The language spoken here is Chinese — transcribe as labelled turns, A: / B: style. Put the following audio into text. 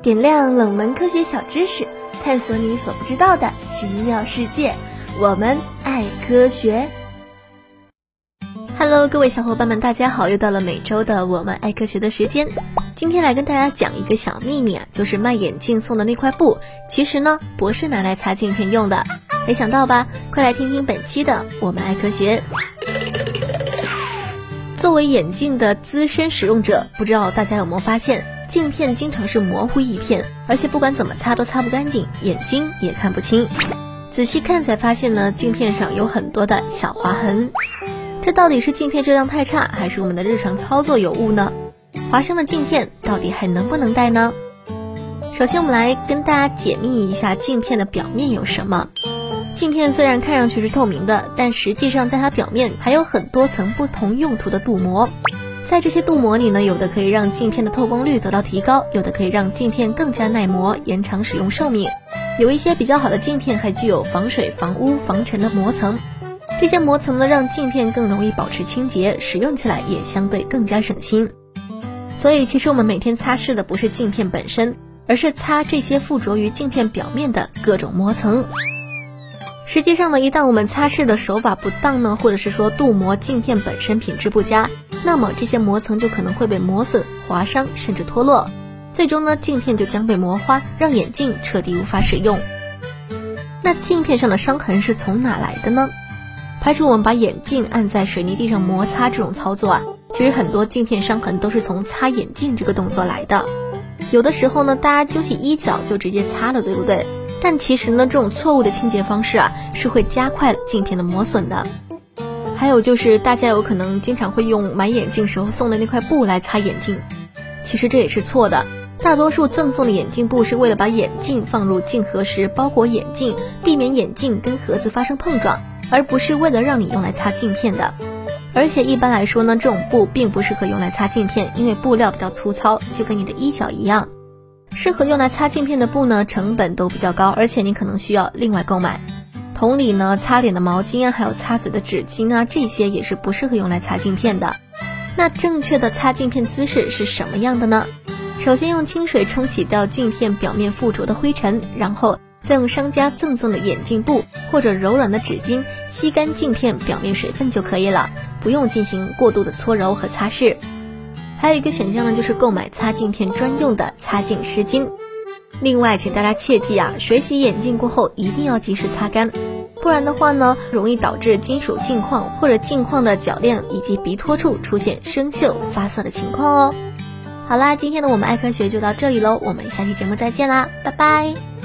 A: 点亮冷门科学小知识，探索你所不知道的奇妙世界。我们爱科学。Hello，各位小伙伴们，大家好！又到了每周的我们爱科学的时间。今天来跟大家讲一个小秘密啊，就是卖眼镜送的那块布，其实呢不是拿来擦镜片用的。没想到吧？快来听听本期的我们爱科学。作为眼镜的资深使用者，不知道大家有没有发现，镜片经常是模糊一片，而且不管怎么擦都擦不干净，眼睛也看不清。仔细看才发现呢，镜片上有很多的小划痕。这到底是镜片质量太差，还是我们的日常操作有误呢？划伤的镜片到底还能不能戴呢？首先，我们来跟大家解密一下镜片的表面有什么。镜片虽然看上去是透明的，但实际上在它表面还有很多层不同用途的镀膜。在这些镀膜里呢，有的可以让镜片的透光率得到提高，有的可以让镜片更加耐磨，延长使用寿命。有一些比较好的镜片还具有防水、防污、防尘的膜层。这些膜层呢，让镜片更容易保持清洁，使用起来也相对更加省心。所以，其实我们每天擦拭的不是镜片本身，而是擦这些附着于镜片表面的各种膜层。实际上呢，一旦我们擦拭的手法不当呢，或者是说镀膜镜片本身品质不佳，那么这些膜层就可能会被磨损、划伤，甚至脱落，最终呢，镜片就将被磨花，让眼镜彻底无法使用。那镜片上的伤痕是从哪来的呢？排除我们把眼镜按在水泥地上摩擦这种操作啊，其实很多镜片伤痕都是从擦眼镜这个动作来的。有的时候呢，大家揪起衣角就直接擦了，对不对？但其实呢，这种错误的清洁方式啊，是会加快镜片的磨损的。还有就是，大家有可能经常会用买眼镜时候送的那块布来擦眼镜，其实这也是错的。大多数赠送的眼镜布是为了把眼镜放入镜盒时包裹眼镜，避免眼镜跟盒子发生碰撞，而不是为了让你用来擦镜片的。而且一般来说呢，这种布并不适合用来擦镜片，因为布料比较粗糙，就跟你的衣角一样。适合用来擦镜片的布呢，成本都比较高，而且你可能需要另外购买。同理呢，擦脸的毛巾啊，还有擦嘴的纸巾啊，这些也是不适合用来擦镜片的。那正确的擦镜片姿势是什么样的呢？首先用清水冲洗掉镜片表面附着的灰尘，然后再用商家赠送的眼镜布或者柔软的纸巾吸干镜片表面水分就可以了，不用进行过度的搓揉和擦拭。还有一个选项呢，就是购买擦镜片专用的擦镜湿巾。另外，请大家切记啊，水洗眼镜过后一定要及时擦干，不然的话呢，容易导致金属镜框或者镜框的铰链以及鼻托处出现生锈发色的情况哦。好啦，今天的我们爱科学就到这里喽，我们下期节目再见啦，拜拜。